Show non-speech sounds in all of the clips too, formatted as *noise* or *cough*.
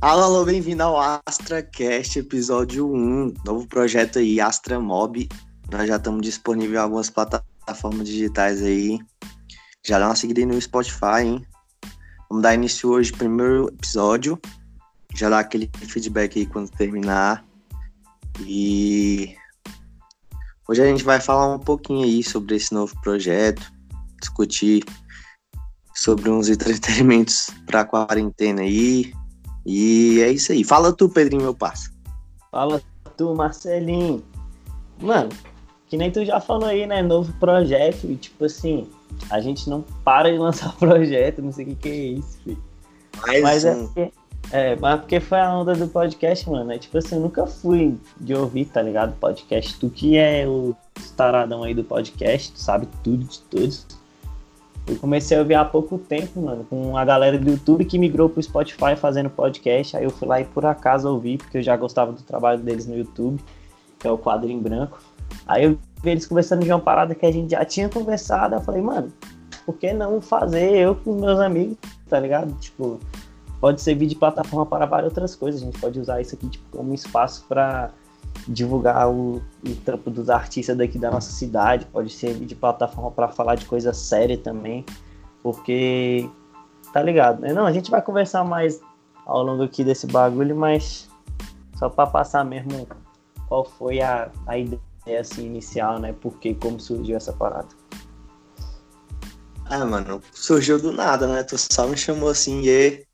Alô, alô, bem-vindo ao AstraCast, episódio 1, novo projeto aí, Astra Mob. Nós já estamos disponíveis em algumas plataformas digitais aí. Já dá uma seguida aí no Spotify, hein? Vamos dar início hoje primeiro episódio. Já dá aquele feedback aí quando terminar. E hoje a gente vai falar um pouquinho aí sobre esse novo projeto, discutir sobre uns *laughs* entretenimentos para quarentena aí, e é isso aí. Fala tu, Pedrinho, meu parceiro. Fala tu, Marcelinho. Mano, que nem tu já falou aí, né? Novo projeto. E tipo assim, a gente não para de lançar projeto, não sei o que, que é isso, filho. Mas um. é porque. É, mas porque foi a onda do podcast, mano. É tipo assim, eu nunca fui de ouvir, tá ligado? Podcast. Tu que é o taradão aí do podcast, tu sabe tudo de todos. Eu comecei a ouvir há pouco tempo, mano, com a galera do YouTube que migrou pro Spotify fazendo podcast. Aí eu fui lá e por acaso ouvi, porque eu já gostava do trabalho deles no YouTube, que é o quadro em branco. Aí eu vi eles conversando de uma parada que a gente já tinha conversado. Eu falei, mano, por que não fazer eu com meus amigos, tá ligado? Tipo, pode servir de plataforma para várias outras coisas. A gente pode usar isso aqui tipo, como espaço para divulgar o, o trampo dos artistas daqui da nossa cidade, pode servir de plataforma para falar de coisa séria também, porque tá ligado? né? Não, a gente vai conversar mais ao longo aqui desse bagulho, mas só para passar mesmo qual foi a, a ideia assim, inicial, né? Porque como surgiu essa parada. Ah, mano, surgiu do nada, né? Tu só me chamou assim, e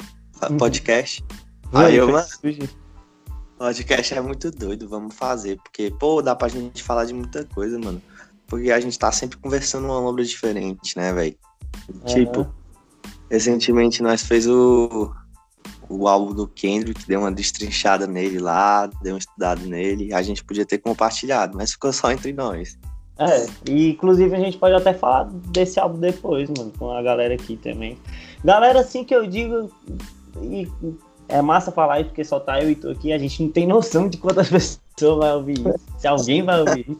podcast. Aí eu, mano, podcast é muito doido, vamos fazer. Porque, pô, dá pra gente falar de muita coisa, mano. Porque a gente tá sempre conversando uma obra diferente, né, velho? Tipo, recentemente nós fez o, o álbum do Kendrick, deu uma destrinchada nele lá, deu uma estudada nele. A gente podia ter compartilhado, mas ficou só entre nós. É, e inclusive a gente pode até falar desse álbum depois, mano, com a galera aqui também. Galera, assim que eu digo, e é massa falar isso porque só tá eu e tu aqui, a gente não tem noção de quantas *laughs* pessoas vai ouvir isso, se alguém vai ouvir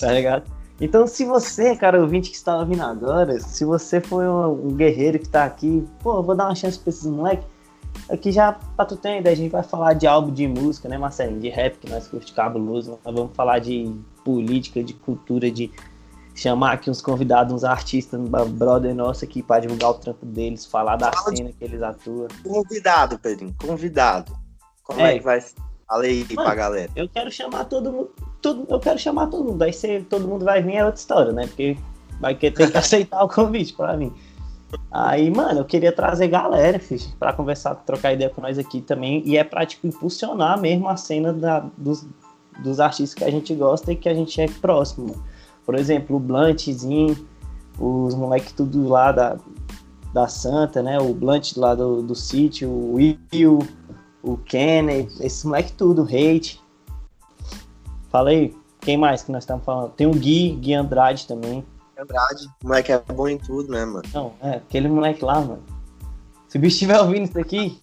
tá ligado? Então, se você, cara, ouvinte que está ouvindo agora, se você for um, um guerreiro que tá aqui, pô, vou dar uma chance pra esses moleques, aqui já, pra tu ter uma ideia, a gente vai falar de álbum de música, né, Marcelinho? De rap, que nós curte cabuloso, nós vamos falar de política, de cultura, de chamar aqui uns convidados, uns artistas, um brother nosso aqui pra divulgar o trampo deles, falar da Fala de- cena que eles atuam. Convidado, Pedrinho, convidado. Como é, É. que vai ser? Fala aí Mano, pra galera. Eu quero chamar todo mundo, todo, eu quero chamar todo mundo, aí se todo mundo vai vir é outra história, né? Porque vai ter que *laughs* aceitar o convite pra mim. Aí, mano, eu queria trazer galera, filho, pra conversar, trocar ideia com nós aqui também. E é pra, tipo, impulsionar mesmo a cena da, dos, dos artistas que a gente gosta e que a gente é próximo. Por exemplo, o Bluntzinho, os moleques tudo lá da, da Santa, né? O Blunt lá do, do sítio, o Will, o Kenny, esses moleques tudo, o Hate. Fala aí, quem mais que nós estamos falando? Tem o Gui, Gui Andrade também. Andrade, o moleque é bom em tudo, né, mano? Não, é, aquele moleque lá, mano. Se o bicho estiver ouvindo isso aqui,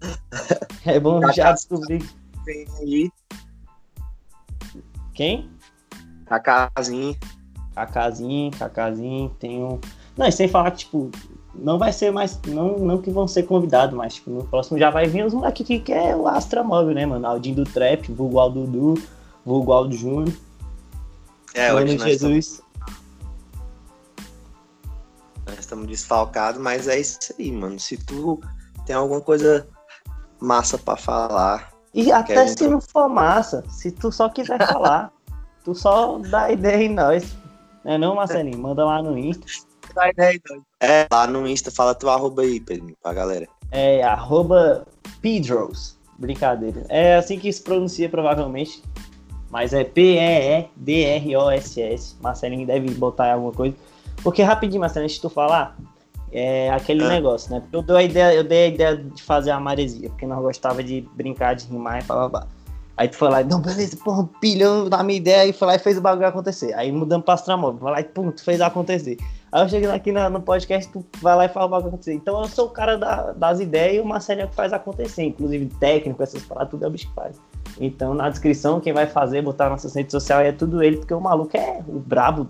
*laughs* é bom já descobrir Vem aí, quem? a casinha. Cacazinho, Cacazinho, tem um. Não, e sem falar que, tipo, não vai ser mais. Não, não que vão ser convidados, mas tipo, no próximo já vai vir os moleques que é o Astra Móvel, né, mano? Aldinho do Trap, vulgo Dudu, vulgo Aldo Júnior, É, Mano hoje Jesus. Nós estamos desfalcados, mas é isso aí, mano. Se tu tem alguma coisa massa pra falar, E até se entrar? não for massa, se tu só quiser falar, *laughs* tu só dá ideia em nós. Né não, Marcelinho? Manda lá no Insta. é, lá no Insta, fala teu arroba aí, Pedrinho, pra galera. É arroba Pedros. Brincadeira. É assim que se pronuncia provavelmente. Mas é P-E-E-D-R-O-S-S. Marcelinho deve botar em alguma coisa. Porque rapidinho, Marcelinho, antes de tu falar, é aquele Ah. negócio, né? Eu dei, a ideia, eu dei a ideia de fazer a maresia, porque nós gostava de brincar, de rimar e blá. Aí tu foi lá não, beleza, porra, pilhão da minha ideia, e foi lá e fez o bagulho acontecer. Aí mudamos pra Astramóvel, foi lá e pum, tu fez acontecer. Aí eu chego aqui no, no podcast, tu vai lá e fala o vai acontecer. Então eu sou o cara da, das ideias e o Marcelo é que faz acontecer. Inclusive técnico, essas paradas, tudo é o bicho que faz. Então na descrição, quem vai fazer, botar nossas redes sociais é tudo ele, porque o maluco é o brabo,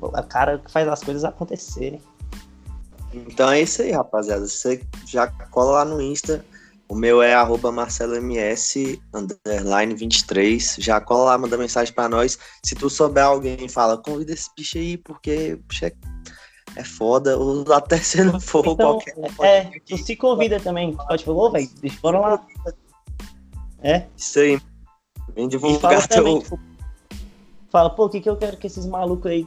o cara que faz as coisas acontecerem. Então é isso aí, rapaziada. Você já cola lá no Insta. O meu é arroba marceloms, underline 23. Já cola lá, manda mensagem pra nós. Se tu souber alguém, fala, convida esse bicho aí, porque bicho é, é foda. Ou até se não for então, qualquer. É, tu se convida também. Pode falar, velho, bora lá. É? Isso aí. Vem divulgar teu... Fala, pô, o que, que eu quero que esses malucos aí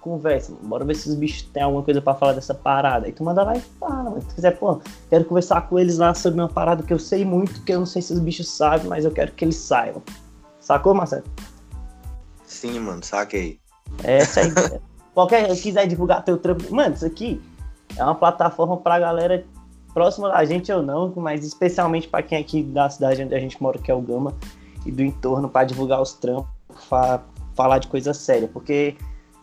conversa, bora ver se os bichos têm alguma coisa para falar dessa parada. Aí tu manda lá e fala, mas se tu quiser, pô, quero conversar com eles lá sobre uma parada que eu sei muito, que eu não sei se os bichos sabem, mas eu quero que eles saibam. Sacou, Marcelo? Sim, mano, saquei. É essa aí. *laughs* Qualquer quiser divulgar teu trampo. Mano, isso aqui é uma plataforma pra galera próxima da gente ou não, mas especialmente para quem é aqui da cidade onde a gente mora, que é o Gama, e do entorno, para divulgar os trampos, fa falar de coisa séria. Porque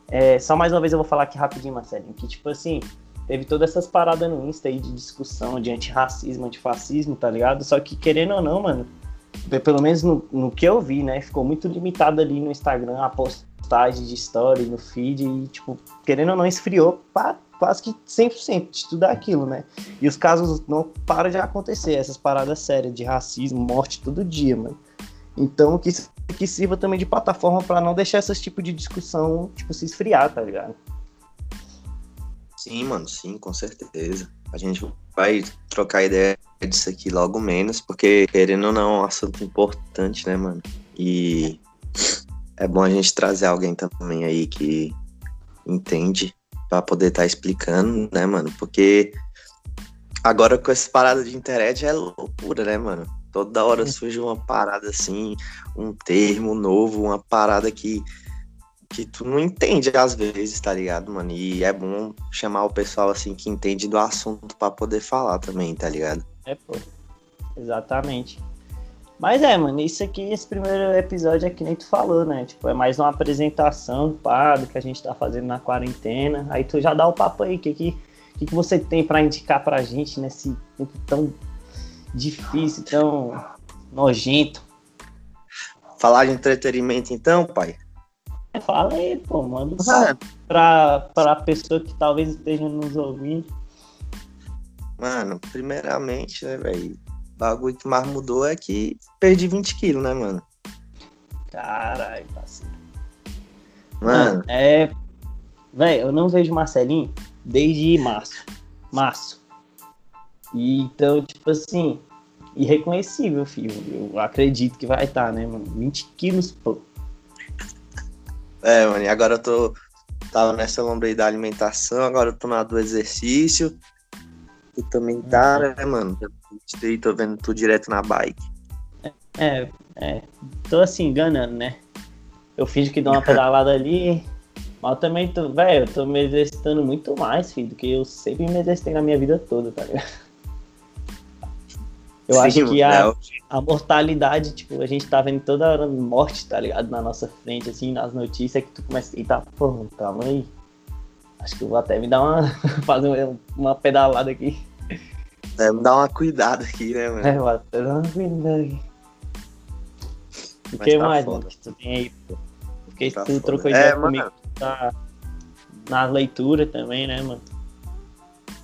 é, só mais uma vez eu vou falar aqui rapidinho, Marcelinho, que tipo assim, teve todas essas paradas no Insta aí de discussão de antirracismo, antifascismo, tá ligado? Só que querendo ou não, mano, pelo menos no, no que eu vi, né, ficou muito limitado ali no Instagram a postagem de story, no feed, e tipo, querendo ou não, esfriou pra quase que 100% de tudo aquilo, né? E os casos não param de acontecer, essas paradas sérias de racismo, morte todo dia, mano. Então, que, que sirva também de plataforma para não deixar esse tipo de discussão, tipo, se esfriar, tá ligado? Sim, mano, sim, com certeza. A gente vai trocar ideia disso aqui logo menos, porque querendo ou não, é um assunto importante, né, mano? E é bom a gente trazer alguém também aí que entende para poder estar tá explicando, né, mano? Porque agora com essa parada de internet é loucura, né, mano? Toda hora uhum. surge uma parada assim, um termo novo, uma parada que, que tu não entende às vezes, tá ligado, mano? E é bom chamar o pessoal assim que entende do assunto para poder falar também, tá ligado? É, pô. Exatamente. Mas é, mano, isso aqui, esse primeiro episódio é que nem tu falou, né? Tipo, é mais uma apresentação pá, do que a gente tá fazendo na quarentena. Aí tu já dá o papo aí, o que, que, que, que você tem para indicar pra gente nesse tempo tão difícil, tão nojento. Falar de entretenimento então, pai? Fala aí, pô, manda um salve pra, pra pessoa que talvez esteja nos ouvindo. Mano, primeiramente, né, velho? O bagulho que mais mudou é que perdi 20 quilos, né, mano? Caralho, parceiro. Mano. É. Velho, eu não vejo Marcelinho desde março. Março. E, então, tipo assim, irreconhecível, filho. Eu acredito que vai estar, tá, né, mano? 20 quilos, pô. É, mano, e agora eu tô. Tava nessa lombra da alimentação, agora eu tô na do exercício. Tu também tá, né, mano? Eu tô vendo tu direto na bike. É, é. Tô assim, enganando, né? Eu fiz que dou uma *laughs* pedalada ali. Mas também tô, velho, eu tô me exercitando muito mais, filho, do que eu sempre me exercitei na minha vida toda, tá ligado? Eu Sim, acho que a, a mortalidade, tipo, a gente tá vendo toda hora morte, tá ligado? Na nossa frente, assim, nas notícias, que tu começa. Eita, porra, calma aí. Acho que eu vou até me dar uma. *laughs* fazer uma pedalada aqui. É, dar uma cuidada aqui, né, mano? É, vou até dar uma cuidada aqui. O que tá mais, foda. mano, que tu tem aí, pô? Porque tá tu foda. trocou ideia é, comigo tá na leitura também, né, mano?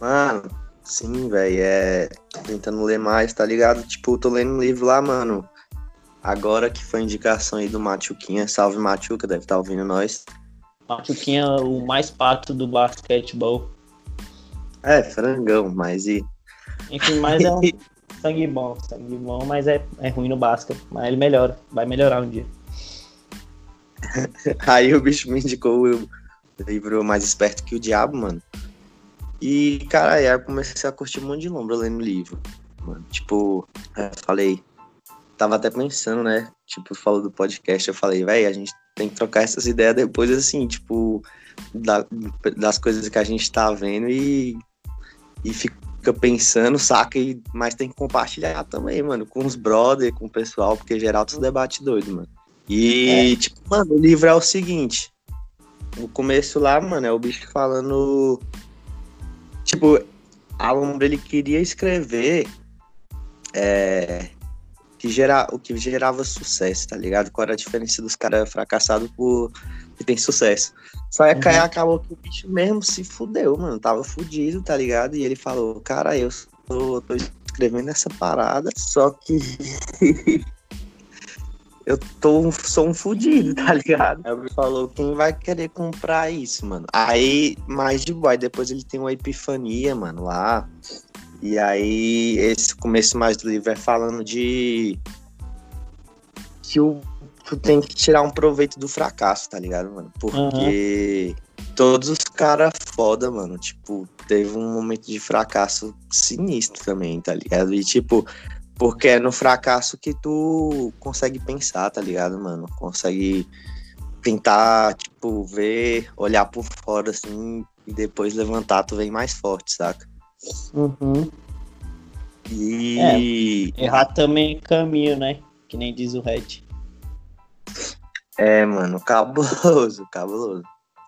Mano, Sim, velho, é. Tentando ler mais, tá ligado? Tipo, tô lendo um livro lá, mano. Agora que foi indicação aí do Machuquinha. Salve Machuca, deve estar tá ouvindo nós. Machuquinha, o mais pato do basquetebol. É, frangão, mas e. Enfim, mas é um *laughs* sangue bom, sangue bom, mas é, é ruim no basquete. Mas ele melhora, vai melhorar um dia. *laughs* aí o bicho me indicou o livro Mais Esperto que o Diabo, mano. E, cara, aí eu comecei a curtir um monte de lombra lendo livro. Mano. Tipo, eu falei, tava até pensando, né? Tipo, falou do podcast, eu falei, velho, a gente tem que trocar essas ideias depois, assim, tipo, da, das coisas que a gente tá vendo e, e fica pensando, saca? E, mas tem que compartilhar também, mano, com os brother, com o pessoal, porque geral tudo debate doido, mano. E, é. tipo, mano, o livro é o seguinte: o começo lá, mano, é o bicho falando. Tipo, a ele queria escrever é, que gera, o que gerava sucesso, tá ligado? Qual era a diferença dos caras fracassados por que tem sucesso. Só é que uhum. acabou que o bicho mesmo se fudeu, mano. Tava fudido, tá ligado? E ele falou, cara, eu tô, tô escrevendo essa parada, só que *laughs* eu tô, sou um fudido, tá ligado? Aí ele falou, quem vai querer comprar isso, mano? Aí, mais de boy, depois ele tem uma epifania, mano, lá. E aí, esse começo mais do livro é falando de que o, tu tem que tirar um proveito do fracasso, tá ligado, mano? Porque uhum. todos os caras foda, mano, tipo, teve um momento de fracasso sinistro também, tá ligado? E tipo, porque é no fracasso que tu consegue pensar, tá ligado, mano? Consegue tentar, tipo, ver, olhar por fora, assim, e depois levantar, tu vem mais forte, saca? Uhum. E. É, errar também é caminho, né? Que nem diz o Red. É, mano, cabuloso, cabuloso.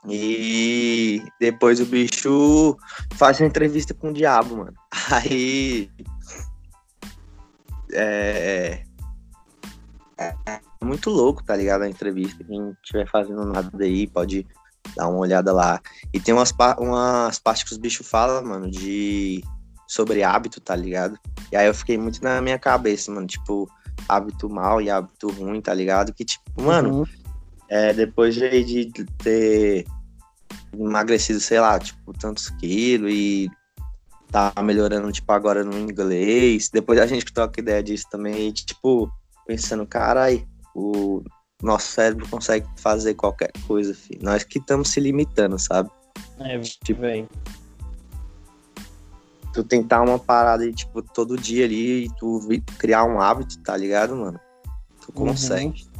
E depois o bicho faz uma entrevista com o diabo, mano. *laughs* Aí é, é, é, muito louco, tá ligado? A entrevista. Quem estiver fazendo nada daí pode dar uma olhada lá. E tem umas, umas partes que os bichos falam, mano, de. sobre hábito, tá ligado? E aí eu fiquei muito na minha cabeça, mano, tipo, hábito mal e hábito ruim, tá ligado? Que, tipo, mano, uhum. é, depois de, de ter emagrecido, sei lá, tipo, tantos quilos e tá melhorando, tipo, agora no inglês. Depois a gente troca ideia disso também, e, tipo, pensando, carai, o nosso cérebro consegue fazer qualquer coisa, filho. Nós que estamos se limitando, sabe? É, tipo, bem. Tu tentar uma parada tipo, todo dia ali e tu criar um hábito, tá ligado, mano? Tu uhum. consegue. Uhum.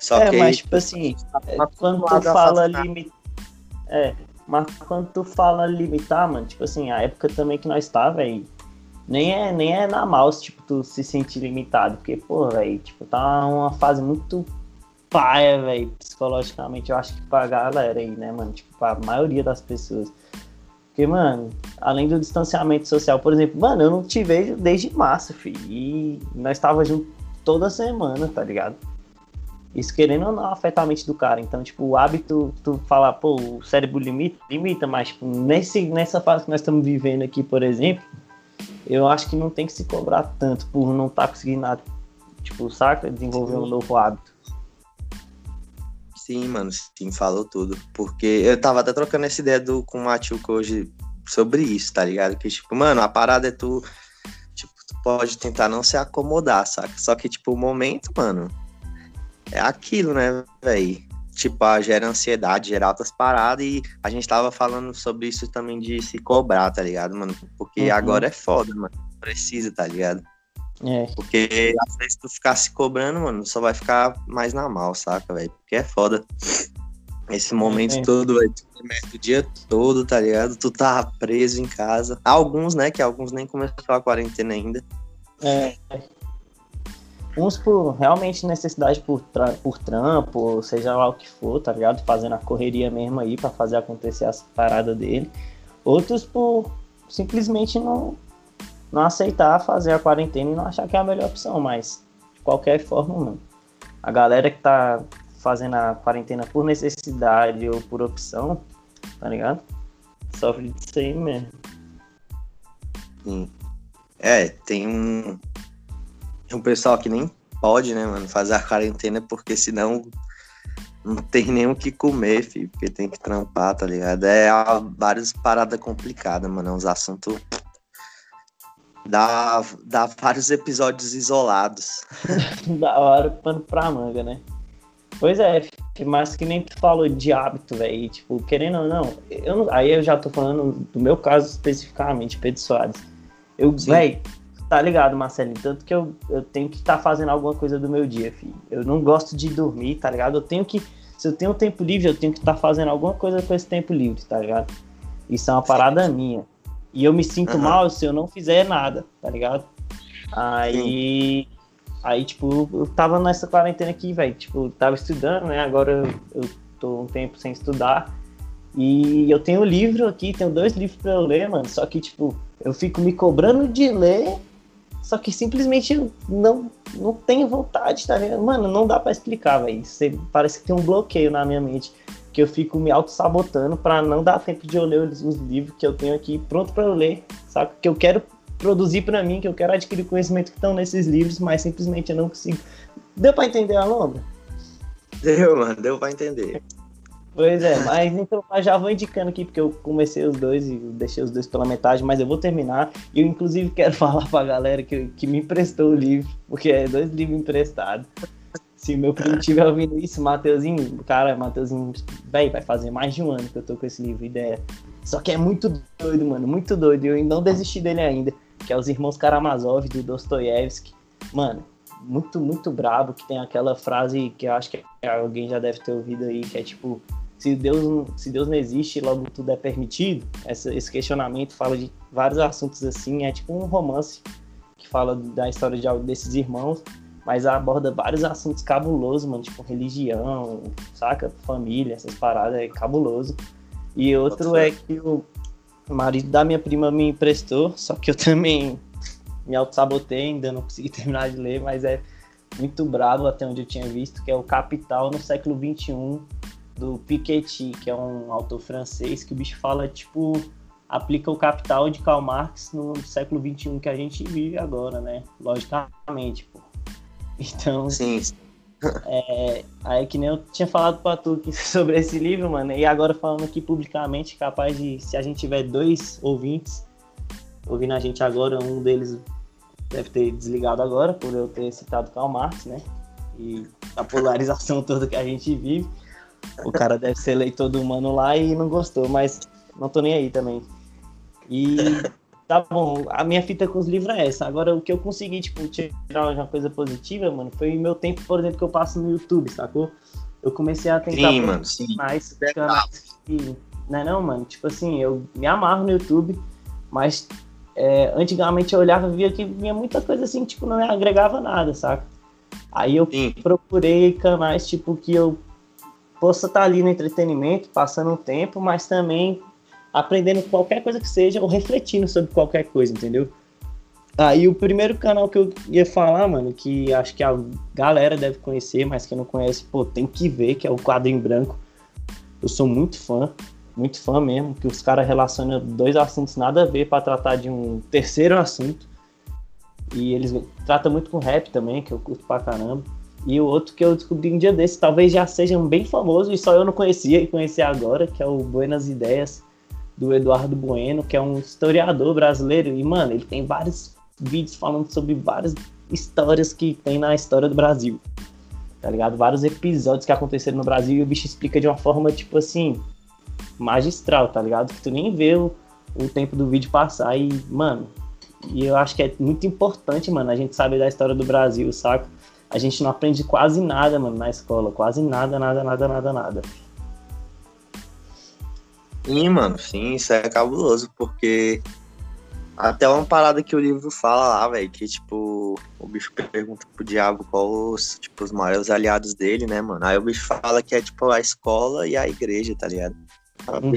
Só é, que mas, tipo assim, tá quando tu fala limitar. É, mas quando tu fala limitar, mano, tipo assim, a época também que nós tá, velho, nem é, nem é na mouse, tipo, tu se sentir limitado. Porque, pô, velho, tipo, tá uma fase muito paia, velho, psicologicamente, eu acho que pra galera aí, né, mano? Tipo, pra maioria das pessoas. Porque, mano, além do distanciamento social, por exemplo, mano, eu não te vejo desde março, filho. E nós tava junto toda semana, tá ligado? Isso querendo ou não afeta a mente do cara. Então, tipo, o hábito, tu falar, pô, o cérebro limita, limita, mas tipo, nesse, nessa fase que nós estamos vivendo aqui, por exemplo, eu acho que não tem que se cobrar tanto por não estar tá conseguindo, tipo, saca? Desenvolver um novo hábito. Sim, mano, sim, falou tudo. Porque eu tava até trocando essa ideia do, com o Matilco hoje sobre isso, tá ligado? Que, tipo, mano, a parada é tu. Tipo, tu pode tentar não se acomodar, saca? Só que, tipo, o momento, mano, é aquilo, né, velho? Tipo, gera ansiedade, gera altas paradas e a gente tava falando sobre isso também de se cobrar, tá ligado, mano? Porque uhum. agora é foda, mano. Precisa, tá ligado? É. Porque às vezes tu ficar se cobrando, mano, só vai ficar mais na mal, saca, velho? Porque é foda. Esse momento é. todo, velho, o dia todo, tá ligado? Tu tá preso em casa. Alguns, né? Que alguns nem começaram a quarentena ainda. É. Uns por realmente necessidade por, por trampo, seja lá o que for, tá ligado? Fazendo a correria mesmo aí para fazer acontecer as paradas dele. Outros por simplesmente não, não aceitar fazer a quarentena e não achar que é a melhor opção, mas de qualquer forma, mano. A galera que tá fazendo a quarentena por necessidade ou por opção, tá ligado? Sofre disso aí mesmo. Sim. É, tem um, um pessoal que nem pode, né, mano, fazer a quarentena porque senão não tem nem o que comer, filho, porque tem que trampar, tá ligado? É várias paradas complicadas, mano, é uns assuntos. Dá, dá vários episódios isolados. *laughs* da hora, pano pra manga, né? Pois é, mas que nem tu falou de hábito, velho. Tipo, querendo ou não, eu não, aí eu já tô falando do meu caso especificamente, Pedro Soares. Eu, velho, Tá ligado, Marcelinho? Tanto que eu, eu tenho que estar tá fazendo alguma coisa do meu dia, filho. Eu não gosto de dormir, tá ligado? Eu tenho que. Se eu tenho tempo livre, eu tenho que estar tá fazendo alguma coisa com esse tempo livre, tá ligado? Isso é uma parada minha. E eu me sinto uhum. mal se eu não fizer nada, tá ligado? Aí. Sim. Aí, tipo, eu tava nessa quarentena aqui, velho. Tipo, tava estudando, né? Agora eu, tô um tempo sem estudar. E eu tenho um livro aqui, tenho dois livros para eu ler, mano. Só que, tipo, eu fico me cobrando de ler, só que simplesmente eu não, não tenho vontade, tá vendo? Mano, não dá para explicar, velho. Parece que tem um bloqueio na minha mente. Que eu fico me auto-sabotando pra não dar tempo de eu ler os, os livros que eu tenho aqui pronto para eu ler, saca? Que eu quero produzir para mim, que eu quero adquirir conhecimento que estão nesses livros, mas simplesmente eu não consigo. Deu para entender a lombra? Deu, mano, deu pra entender. Pois é, mas então eu já vou indicando aqui, porque eu comecei os dois e deixei os dois pela metade, mas eu vou terminar. E eu, inclusive, quero *laughs* falar pra galera que, que me emprestou o livro, porque é dois livros emprestados. Se meu primo estiver ouvindo isso, Mateuzinho, cara, Mateuzinho, véi, vai fazer mais de um ano que eu tô com esse livro, ideia. Só que é muito doido, mano, muito doido. E eu não desisti dele ainda, que é Os Irmãos Karamazov, do Dostoiévski. Mano, muito, muito brabo, que tem aquela frase que eu acho que alguém já deve ter ouvido aí, que é tipo, se Deus, se Deus não existe, logo tudo é permitido. Esse questionamento fala de vários assuntos assim, é tipo um romance que fala da história de, desses irmãos, mas aborda vários assuntos cabulosos, mano, tipo religião, saca? Família, essas paradas, é cabuloso. E outro é que o marido da minha prima me emprestou, só que eu também me auto-sabotei, ainda não consegui *laughs* terminar de ler, mas é muito brabo até onde eu tinha visto, que é o Capital no século XXI, do Piketty, que é um autor francês, que o bicho fala, tipo, aplica o Capital de Karl Marx no século XXI que a gente vive agora, né? Logicamente, pô. Então... Sim, é, aí que nem eu tinha falado pra tu *laughs* sobre esse livro, mano, e agora falando aqui publicamente, capaz de, se a gente tiver dois ouvintes ouvindo a gente agora, um deles deve ter desligado agora, por eu ter citado Karl Marx, né? E a polarização *laughs* toda que a gente vive. O cara deve ser leitor do humano lá e não gostou, mas não tô nem aí também. E tá bom, a minha fita com os livros é essa. Agora, o que eu consegui, tipo, tirar uma coisa positiva, mano, foi o meu tempo, por exemplo, que eu passo no YouTube, sacou? Eu comecei a tentar sim, mano, sim. mais canais que... Não é não, mano? Tipo assim, eu me amarro no YouTube, mas é, antigamente eu olhava e via que vinha muita coisa assim, tipo, não me agregava nada, saca? Aí eu Sim. procurei canais, tipo, que eu possa estar ali no entretenimento, passando um tempo, mas também aprendendo qualquer coisa que seja ou refletindo sobre qualquer coisa, entendeu? Aí o primeiro canal que eu ia falar, mano, que acho que a galera deve conhecer, mas que não conhece, pô, tem que ver, que é o Quadro em Branco. Eu sou muito fã muito fã mesmo, que os caras relacionam dois assuntos nada a ver para tratar de um terceiro assunto. E eles tratam muito com rap também, que eu curto pra caramba. E o outro que eu descobri um dia desse, talvez já seja bem famoso e só eu não conhecia e conheci agora, que é o Buenas Ideias, do Eduardo Bueno, que é um historiador brasileiro. E, mano, ele tem vários vídeos falando sobre várias histórias que tem na história do Brasil. Tá ligado? Vários episódios que aconteceram no Brasil e o bicho explica de uma forma, tipo assim, magistral, tá ligado? Que tu nem vê o, o tempo do vídeo passar e, mano, e eu acho que é muito importante, mano, a gente saber da história do Brasil, saca? A gente não aprende quase nada, mano, na escola. Quase nada, nada, nada, nada, nada. Sim, mano, sim, isso é cabuloso, porque até uma parada que o livro fala lá, velho, que tipo, o bicho pergunta pro diabo qual os, tipo, os maiores aliados dele, né, mano? Aí o bicho fala que é tipo a escola e a igreja, tá ligado? uhum.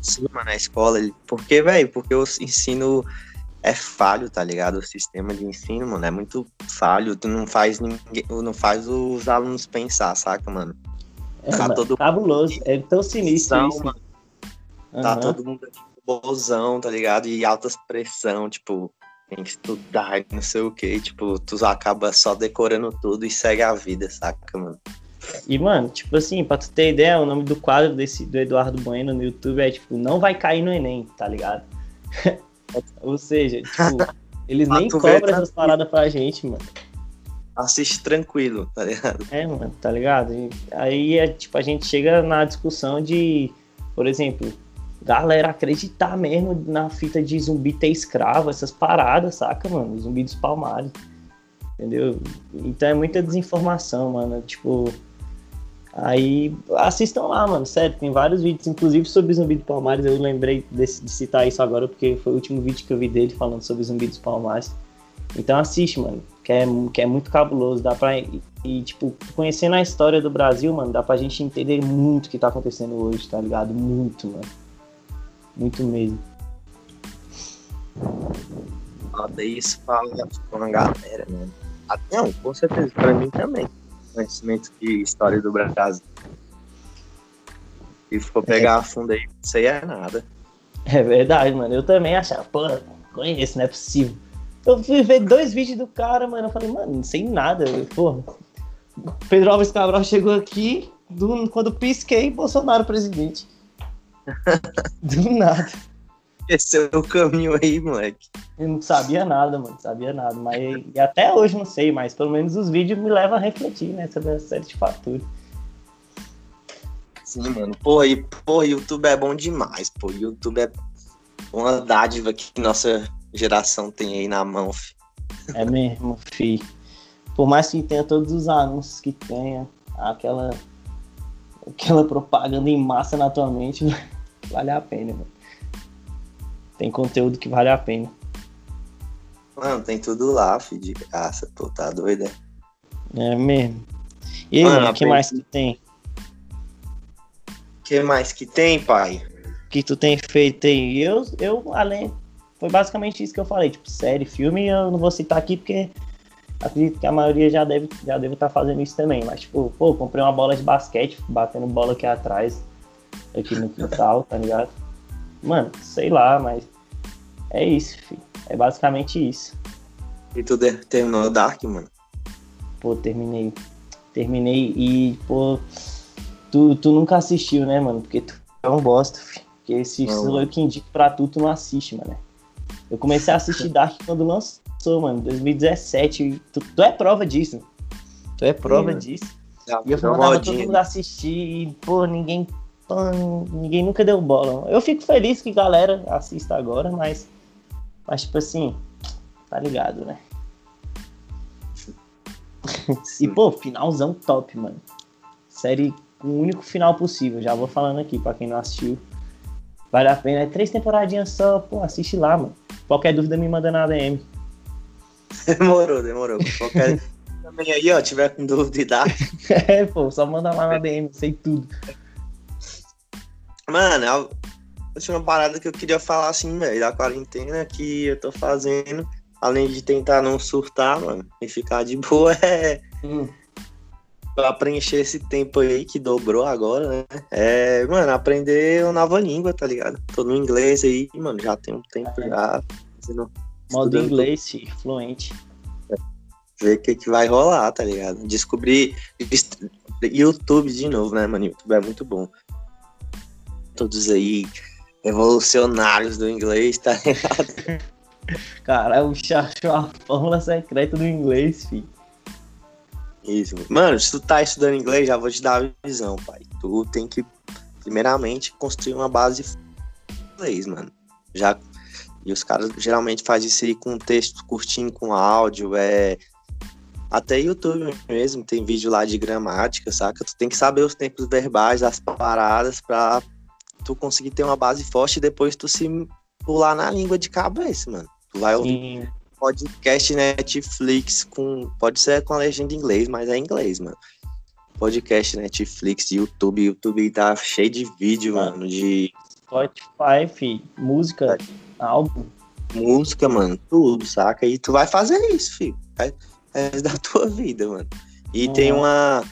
cima na escola. Porque, velho, porque o ensino é falho, tá ligado? O sistema de ensino, mano, é muito falho. Tu não faz ninguém, não faz os alunos pensar, saca, mano? É, tá todo cabuloso, é tão sinistro isso. Mano. Uhum. Tá todo mundo bozão, tá ligado? E altas pressão, tipo, tem que estudar, não sei o que, tipo, tu acaba só decorando tudo e segue a vida, saca, mano? E, mano, tipo assim, pra tu ter ideia, o nome do quadro desse, do Eduardo Bueno no YouTube é, tipo, não vai cair no Enem, tá ligado? *laughs* Ou seja, tipo, *laughs* eles nem cobram essas paradas pra gente, mano. Assiste tranquilo, tá ligado? É, mano, tá ligado? E aí, é, tipo, a gente chega na discussão de, por exemplo, galera acreditar mesmo na fita de zumbi ter escravo, essas paradas, saca, mano? Zumbi dos palmares. Entendeu? Então é muita desinformação, mano. Tipo, Aí assistam lá, mano, sério, tem vários vídeos, inclusive sobre Zumbi dos Palmares. Eu lembrei de, de, citar isso agora porque foi o último vídeo que eu vi dele falando sobre Zumbi dos Palmares. Então assiste, mano, que é, que é muito cabuloso. Dá pra. E, tipo, conhecendo a história do Brasil, mano, dá pra gente entender muito o que tá acontecendo hoje, tá ligado? Muito, mano. Muito mesmo. Foda isso fala com a galera, né? Ah, não, com certeza, pra mim também. Conhecimento de história do Brasil. E for pegar é. a fundo aí, isso aí é nada. É verdade, mano. Eu também achava, pô, conheço, não é possível. Eu fui ver dois vídeos do cara, mano. Eu falei, mano, não sei nada. Pô, Pedro Alves Cabral chegou aqui, do, quando pisquei, Bolsonaro presidente. Do nada. Esse é o caminho aí, moleque. Eu não sabia nada, mano. Não sabia nada. Mas e até hoje não sei, mas pelo menos os vídeos me levam a refletir, né? Sobre a série de fatores. Sim, mano. Pô, e, pô, YouTube é bom demais, pô. YouTube é uma dádiva que nossa geração tem aí na mão, fi. É mesmo, fi. Por mais que tenha todos os anúncios que tenha, aquela aquela propaganda em massa na tua mente, *laughs* vale a pena, mano. Tem conteúdo que vale a pena. Mano, tem tudo lá, fi, de graça, pô, tá doido, é? É mesmo. E aí, o que mais que tem? O que mais que tem, pai? que tu tem feito aí? Eu, eu além, foi basicamente isso que eu falei, tipo, série, filme, eu não vou citar aqui porque acredito que a maioria já deve já deve estar tá fazendo isso também, mas tipo, pô, comprei uma bola de basquete, batendo bola aqui atrás, aqui no quintal, tá ligado? Mano, sei lá, mas é isso, filho. É basicamente isso. E tu terminou Dark, mano? Pô, terminei. Terminei e, pô, tu, tu nunca assistiu, né, mano? Porque tu é um bosta, filho. Porque esse não. eu que indico pra tu, tu não assiste, mano. Eu comecei a assistir *laughs* Dark quando lançou, mano, 2017. Tu, tu é prova disso. Tu é prova Sim, disso. Já, e eu mandava todo mundo assistir e, pô, ninguém. Ninguém nunca deu bola. Eu fico feliz que galera assista agora, mas. Mas, tipo assim, tá ligado, né? e, pô, finalzão top, mano. Série com o único final possível. Já vou falando aqui pra quem não assistiu. Vale a pena. É três temporadinhas só, pô, assiste lá, mano. Qualquer dúvida me manda na DM. Demorou, demorou. Qualquer *laughs* também aí, ó, tiver com dúvida. é, pô, só manda lá na DM, sei tudo. Mano, a última parada que eu queria falar assim, velho, da quarentena que eu tô fazendo, além de tentar não surtar, mano, e ficar de boa, *laughs* é. Hum pra preencher esse tempo aí que dobrou agora, né? É, mano, aprender uma nova língua, tá ligado? Tô no inglês aí, mano, já tem um tempo já. Fazendo, Modo inglês, sim, fluente. Ver o que, que vai rolar, tá ligado? Descobrir YouTube de novo, né, mano? YouTube é muito bom. Todos aí revolucionários do inglês, tá ligado? *laughs* Cara, o achou a fórmula secreta do inglês, filho. Isso. Mano, se tu tá estudando inglês, já vou te dar a visão, pai. Tu tem que, primeiramente, construir uma base inglês, mano. Já. E os caras geralmente fazem isso aí com texto curtinho, com áudio, é. Até YouTube mesmo, tem vídeo lá de gramática, saca? Tu tem que saber os tempos verbais, as paradas, pra tu conseguir ter uma base forte e depois tu se pular na língua de cabeça, mano. Tu vai ouvir Sim podcast Netflix com. Pode ser com a legenda em inglês, mas é em inglês, mano. Podcast Netflix, YouTube. YouTube tá cheio de vídeo, ah, mano. De. Spotify, fi, música, é. álbum. Música, mano, tudo, saca? E tu vai fazer isso, filho. É, é da *laughs* tua vida, mano. E uhum. tem uma,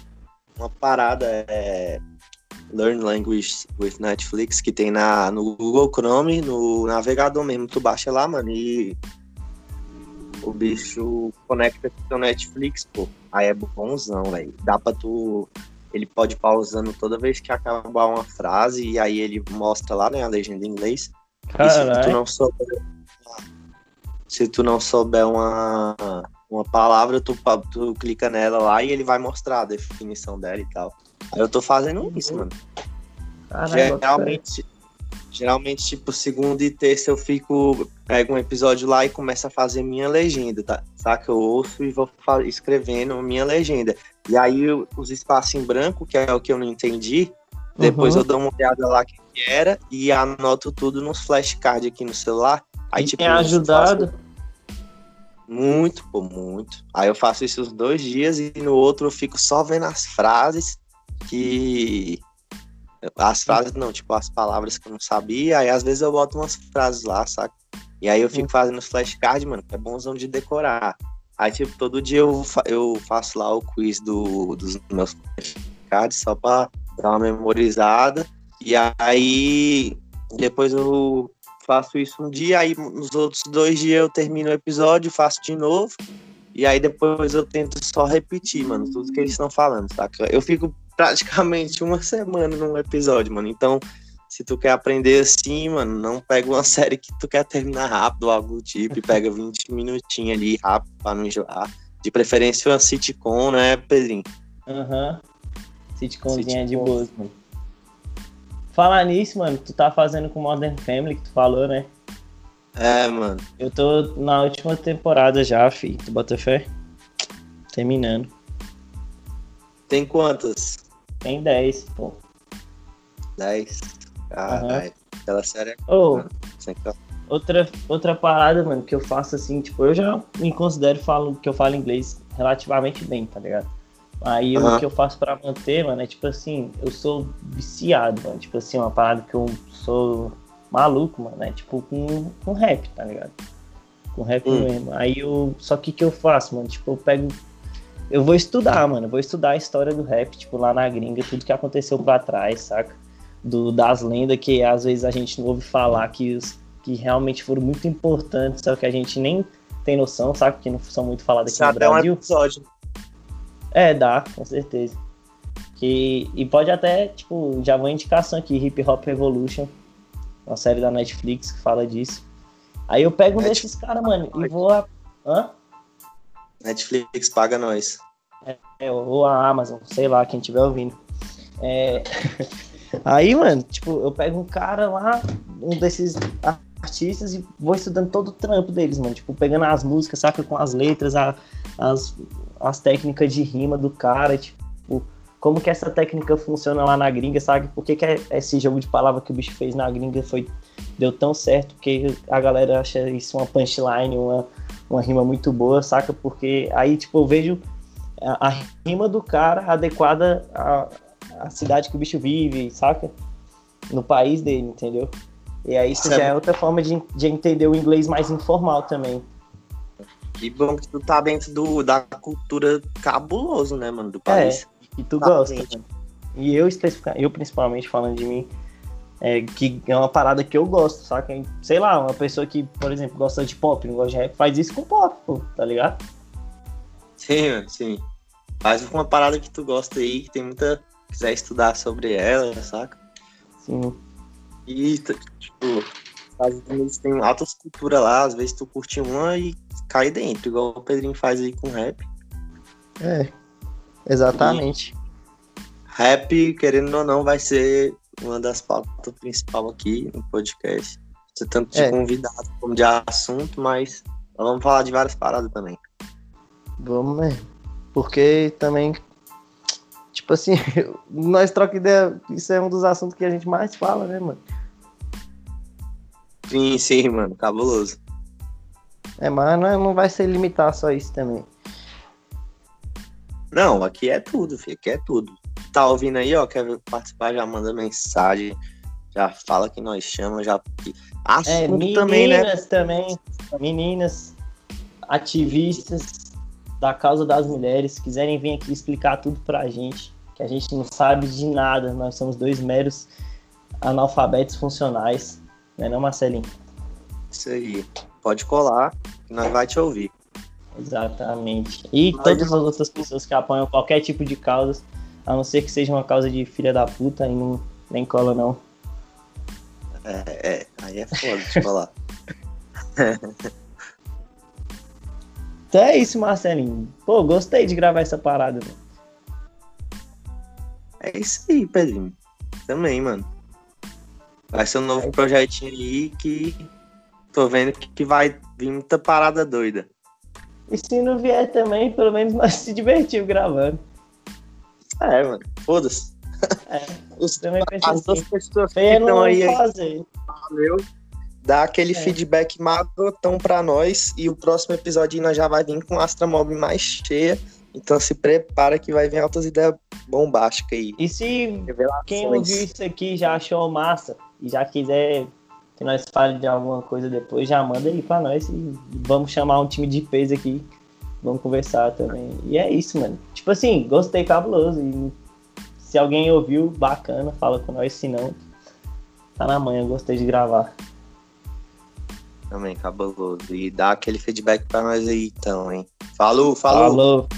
uma parada, é, Learn Language with Netflix, que tem na, no Google Chrome, no navegador mesmo. Tu baixa lá, mano, e o bicho conecta com o Netflix, pô. Aí é bonzão, velho. Dá pra tu. Ele pode pausando toda vez que acabar uma frase e aí ele mostra lá, né, a legenda em inglês. E se tu não souber. Se tu não souber uma, uma palavra, tu, tu clica nela lá e ele vai mostrar a definição dela e tal. Aí eu tô fazendo isso, mano. Geralmente. Geralmente, tipo, segunda e terça eu fico, pego um episódio lá e começo a fazer minha legenda, tá? Saca? Eu ouço e vou escrevendo minha legenda. E aí os espaços em branco, que é o que eu não entendi, depois uhum. eu dou uma olhada lá que era e anoto tudo nos flashcards aqui no celular. Aí, e tipo, tem ajudado. Muito, pô, muito. Aí eu faço isso uns dois dias e no outro eu fico só vendo as frases que. As frases não, tipo, as palavras que eu não sabia. Aí às vezes eu boto umas frases lá, saca? E aí eu fico fazendo os flashcards, mano, que é bonzão de decorar. Aí, tipo, todo dia eu, fa eu faço lá o quiz do, dos meus flashcards só pra dar uma memorizada. E aí depois eu faço isso um dia, aí nos outros dois dias eu termino o episódio, faço de novo, e aí depois eu tento só repetir, mano, tudo que eles estão falando, saca? Eu fico praticamente uma semana num episódio, mano. Então, se tu quer aprender assim, mano, não pega uma *laughs* série que tu quer terminar rápido, algo do tipo, pega 20 *laughs* minutinhos ali rápido pra não enjoar. De preferência uma sitcom, né, Pedrinho? Aham. Uhum. Sitcomzinha sitcom. de boas, mano. Falar nisso, mano, tu tá fazendo com Modern Family, que tu falou, né? É, mano. Eu tô na última temporada já, fi. Tu bota fé? Terminando. Tem quantas? Tem 10, pô. 10? Caralho. Uhum. Aquela série é. Oh, outra, outra parada, mano, que eu faço assim, tipo, eu já me considero falo, que eu falo inglês relativamente bem, tá ligado? Aí uhum. o que eu faço para manter, mano, é tipo assim, eu sou viciado, mano. Tipo assim, uma parada que eu sou maluco, mano, é tipo com, com rap, tá ligado? Com rap hum. mesmo. Aí eu. Só que o que eu faço, mano? Tipo, eu pego. Eu vou estudar, mano. Eu vou estudar a história do rap, tipo, lá na gringa, tudo que aconteceu pra trás, saca? Do, das lendas que às vezes a gente não ouve falar, que, os, que realmente foram muito importantes, só que a gente nem tem noção, sabe? Que não são muito faladas aqui Sabe, no Brasil. É um episódio é, dá, com certeza. Que, e pode até, tipo, já vou indicação aqui, Hip Hop Revolution, uma série da Netflix que fala disso. Aí eu pego um Netflix desses caras, mano, e vou. A... Hã? Netflix paga nós. É, ou a Amazon, sei lá, quem estiver ouvindo. É... *laughs* Aí, mano, tipo, eu pego um cara lá, um desses artistas, e vou estudando todo o trampo deles, mano. Tipo, pegando as músicas, saca, com as letras, a, as, as técnicas de rima do cara, tipo, como que essa técnica funciona lá na gringa, sabe? Por que, que é esse jogo de palavra que o bicho fez na gringa foi deu tão certo? Porque a galera acha isso uma punchline, uma, uma rima muito boa, saca? Porque aí, tipo, eu vejo a, a rima do cara adequada à, à cidade que o bicho vive, saca? No país dele, entendeu? E aí isso já é outra forma de, de entender o inglês mais informal também. Que bom que tu tá dentro do, da cultura cabuloso, né, mano, do país. É, e tu tá gosta. E eu, eu principalmente falando de mim, é, que é uma parada que eu gosto, saca? Sei lá, uma pessoa que, por exemplo, gosta de pop, não gosta de rap, faz isso com pop, pô, tá ligado? Sim, mano, sim. Faz uma parada que tu gosta aí, que tem muita. quiser estudar sobre ela, saca? Sim. E, tipo, Estados Unidos tem altas culturas lá, às vezes tu curte uma e cai dentro, igual o Pedrinho faz aí com rap. É, exatamente. E rap, querendo ou não, vai ser uma das pautas principais aqui no podcast. Você tanto de é. convidado como de assunto, mas vamos falar de várias paradas também. Vamos, né? Porque também, tipo assim, *laughs* nós troca ideia, isso é um dos assuntos que a gente mais fala, né, mano? Sim, sim, mano, cabuloso. É, mas não, não vai ser limitar só isso também. Não, aqui é tudo, filho, aqui é tudo. Tá ouvindo aí, ó, quer participar, já manda mensagem, já fala que nós chamamos, já... Assunto é, meninas também, né? também, meninas, ativistas da causa das mulheres, quiserem vir aqui explicar tudo pra gente, que a gente não sabe de nada, nós somos dois meros analfabetos funcionais né não, Marcelinho? Isso aí. Pode colar, nós vai te ouvir. Exatamente. E Mas todas as outras pessoas que apoiam qualquer tipo de causa, a não ser que seja uma causa de filha da puta, e não nem cola não. É, é aí é foda de falar. *laughs* então é isso, Marcelinho. Pô, gostei de gravar essa parada, velho. É isso aí, Pedrinho. Também, mano. Vai ser um novo projetinho aí que tô vendo que vai vir muita parada doida. E se não vier também, pelo menos nós se divertimos gravando. É, mano. Foda-se. É, *laughs* Os, também as duas assim. pessoas que estão aí. Fazer. Valeu. Dá aquele é. feedback marotão pra nós e o próximo episódio nós já vai vir com a Astra Mob mais cheia. Então se prepara que vai vir altas ideias bombásticas aí. E se quem ouviu isso aqui já achou massa e já quiser que nós fale de alguma coisa depois, já manda aí pra nós e vamos chamar um time de peso aqui. Vamos conversar também. E é isso, mano. Tipo assim, gostei cabuloso. E se alguém ouviu, bacana, fala com nós. Se não, tá na manhã, gostei de gravar. Também, cabuloso. E dá aquele feedback pra nós aí, então, hein? Falou, falou! Falou!